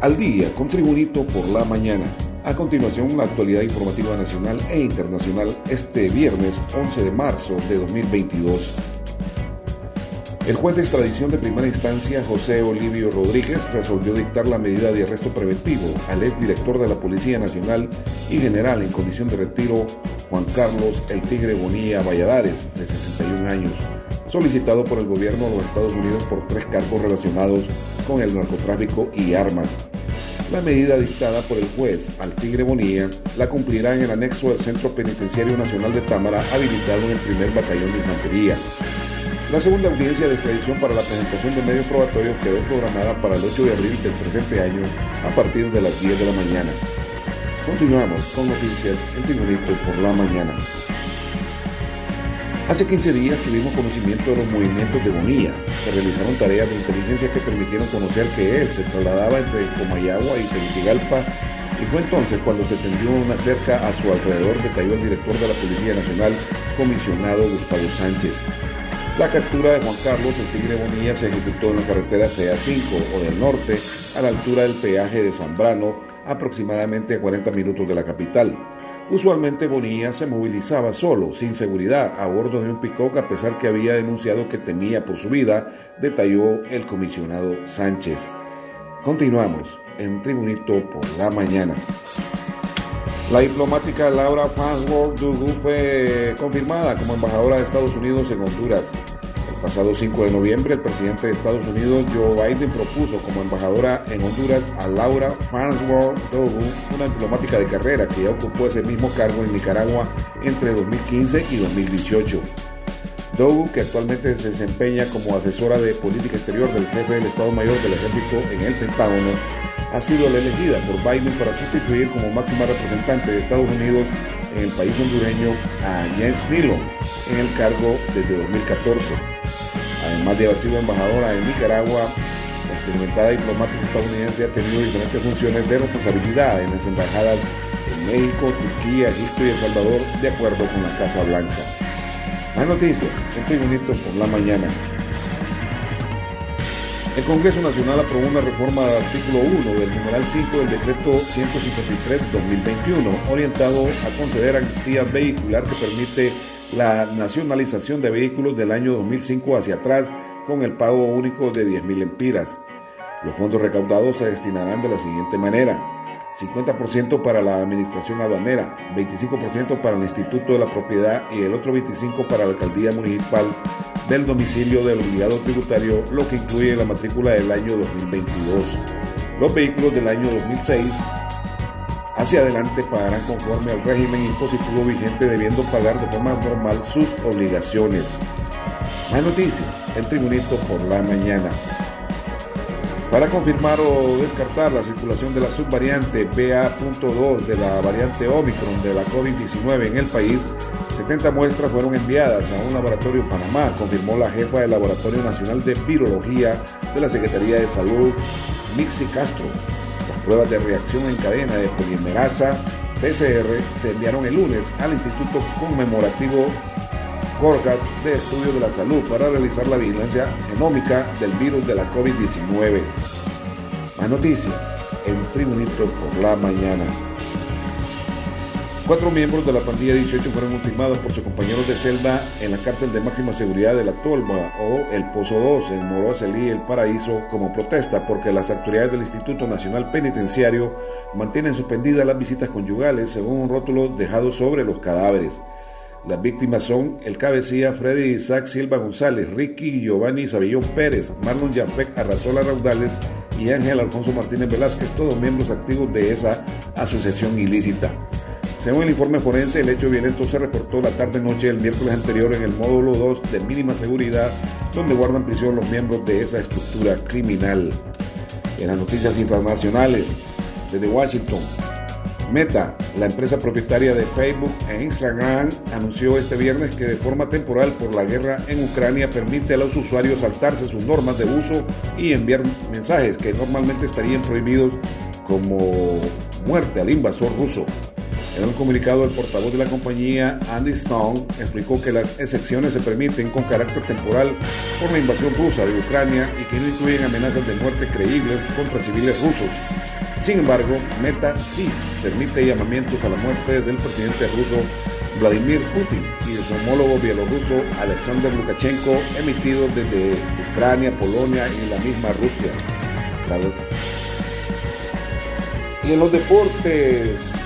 al día con Tribunito por la mañana. A continuación, la actualidad informativa nacional e internacional este viernes 11 de marzo de 2022. El juez de extradición de primera instancia, José Olivio Rodríguez, resolvió dictar la medida de arresto preventivo al exdirector de la Policía Nacional y general en condición de retiro, Juan Carlos El Tigre Bonilla Valladares, de 61 años, solicitado por el gobierno de los Estados Unidos por tres cargos relacionados con el narcotráfico y armas. La medida dictada por el juez al Tigre Bonilla la cumplirá en el anexo del Centro Penitenciario Nacional de Támara, habilitado en el primer batallón de infantería. La segunda audiencia de extradición para la presentación de medios probatorios quedó programada para el 8 de abril del presente año a partir de las 10 de la mañana. Continuamos con noticias en Tribunito por la mañana. Hace 15 días tuvimos conocimiento de los movimientos de Bonilla. Se realizaron tareas de inteligencia que permitieron conocer que él se trasladaba entre Comayagua y Tegucigalpa y fue entonces cuando se tendió una cerca a su alrededor, detalló el director de la Policía Nacional, comisionado Gustavo Sánchez. La captura de Juan Carlos el Tigre Bonilla se ejecutó en la carretera CA5 o del norte, a la altura del peaje de Zambrano, aproximadamente a 40 minutos de la capital. Usualmente Bonilla se movilizaba solo, sin seguridad, a bordo de un pick a pesar que había denunciado que temía por su vida, detalló el comisionado Sánchez. Continuamos en Tribunito por la mañana. La diplomática Laura Farnsworth fue confirmada como embajadora de Estados Unidos en Honduras pasado 5 de noviembre, el presidente de Estados Unidos, Joe Biden, propuso como embajadora en Honduras a Laura Farnsworth Dogu, una diplomática de carrera que ya ocupó ese mismo cargo en Nicaragua entre 2015 y 2018. Dogu, que actualmente se desempeña como asesora de política exterior del jefe del Estado Mayor del Ejército en el Pentágono, ha sido la elegida por Biden para sustituir como máxima representante de Estados Unidos en el país hondureño a Jens Dillon en el cargo desde 2014. Además de haber sido embajadora en Nicaragua, la experimentada diplomática estadounidense ha tenido diferentes funciones de responsabilidad en las embajadas en México, Turquía, Egipto y El Salvador, de acuerdo con la Casa Blanca. Más noticias, estoy bonito por la mañana. El Congreso Nacional aprobó una reforma del artículo 1 del numeral 5 del decreto 153-2021, orientado a conceder amnistía vehicular que permite la nacionalización de vehículos del año 2005 hacia atrás con el pago único de 10.000 empiras. Los fondos recaudados se destinarán de la siguiente manera. 50% para la administración aduanera, 25% para el Instituto de la Propiedad y el otro 25% para la Alcaldía Municipal del domicilio del obligado tributario, lo que incluye la matrícula del año 2022. Los vehículos del año 2006 hacia adelante pagarán conforme al régimen impositivo vigente debiendo pagar de forma normal sus obligaciones. Más noticias en Tribunito por la mañana. Para confirmar o descartar la circulación de la subvariante BA.2 de la variante Omicron de la COVID-19 en el país, 70 muestras fueron enviadas a un laboratorio en Panamá, confirmó la jefa del Laboratorio Nacional de Virología de la Secretaría de Salud, Mixi Castro. Pruebas de reacción en cadena de polimerasa PCR se enviaron el lunes al Instituto Conmemorativo Gorgas de Estudio de la Salud para realizar la vigilancia genómica del virus de la COVID-19. Más noticias en Tribunito por la mañana. Cuatro miembros de la pandilla 18 fueron ultimados por sus compañeros de celda en la cárcel de máxima seguridad de La Tolva o El Pozo 2 en Moroselí, El Paraíso, como protesta porque las autoridades del Instituto Nacional Penitenciario mantienen suspendidas las visitas conyugales según un rótulo dejado sobre los cadáveres. Las víctimas son el cabecilla Freddy Isaac Silva González, Ricky Giovanni Sabillón Pérez, Marlon Yapec Arrazola Raudales y Ángel Alfonso Martínez Velázquez, todos miembros activos de esa asociación ilícita. Según el informe forense, el hecho violento se reportó la tarde-noche del miércoles anterior en el módulo 2 de mínima seguridad, donde guardan prisión los miembros de esa estructura criminal. En las noticias internacionales, desde Washington, Meta, la empresa propietaria de Facebook e Instagram, anunció este viernes que de forma temporal por la guerra en Ucrania permite a los usuarios saltarse sus normas de uso y enviar mensajes que normalmente estarían prohibidos como muerte al invasor ruso. En un comunicado, el portavoz de la compañía, Andy Stone, explicó que las excepciones se permiten con carácter temporal por la invasión rusa de Ucrania y que no incluyen amenazas de muerte creíbles contra civiles rusos. Sin embargo, Meta sí permite llamamientos a la muerte del presidente ruso Vladimir Putin y de su homólogo bielorruso Alexander Lukashenko, emitidos desde Ucrania, Polonia y la misma Rusia. Y en los deportes,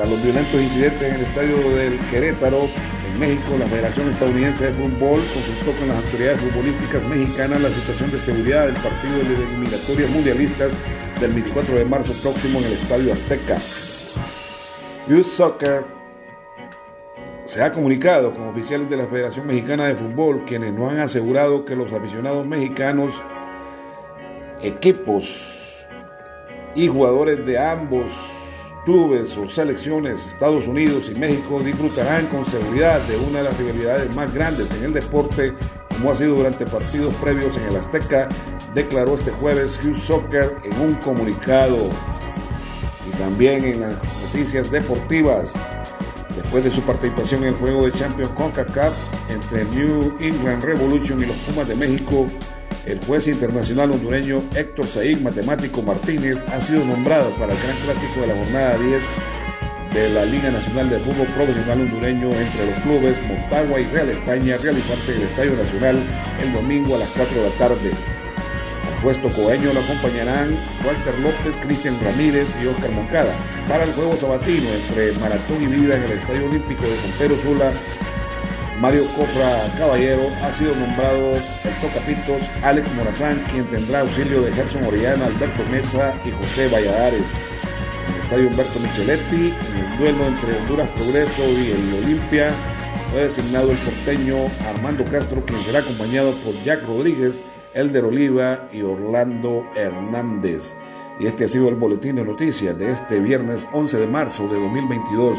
tras los violentos incidentes en el estadio del Querétaro, en México, la Federación Estadounidense de Fútbol consultó con las autoridades futbolísticas mexicanas la situación de seguridad del partido de eliminatorias mundialistas del 24 de marzo próximo en el Estadio Azteca. Youth Soccer se ha comunicado con oficiales de la Federación Mexicana de Fútbol, quienes nos han asegurado que los aficionados mexicanos, equipos y jugadores de ambos clubes o selecciones, Estados Unidos y México, disfrutarán con seguridad de una de las rivalidades más grandes en el deporte, como ha sido durante partidos previos en el Azteca, declaró este jueves Hugh Soccer en un comunicado. Y también en las noticias deportivas, después de su participación en el juego de Champions CONCACAF entre New England Revolution y los Pumas de México, el juez internacional hondureño Héctor Said Matemático Martínez ha sido nombrado para el gran clásico de la jornada 10 de la Liga Nacional de Fútbol Profesional Hondureño entre los clubes Montagua y Real España realizarse en el Estadio Nacional el domingo a las 4 de la tarde. Al puesto coeño lo acompañarán Walter López, Cristian Ramírez y Oscar Moncada para el juego sabatino entre Maratón y Vida en el Estadio Olímpico de San Pedro Sula Mario Copra Caballero ha sido nombrado el tocapitos Alex Morazán, quien tendrá auxilio de Gerson Orellana, Alberto Mesa y José Valladares. En el estadio Humberto Micheletti, en el duelo entre Honduras Progreso y el Olimpia, fue designado el porteño Armando Castro, quien será acompañado por Jack Rodríguez, Elder Oliva y Orlando Hernández. Y este ha sido el boletín de noticias de este viernes 11 de marzo de 2022.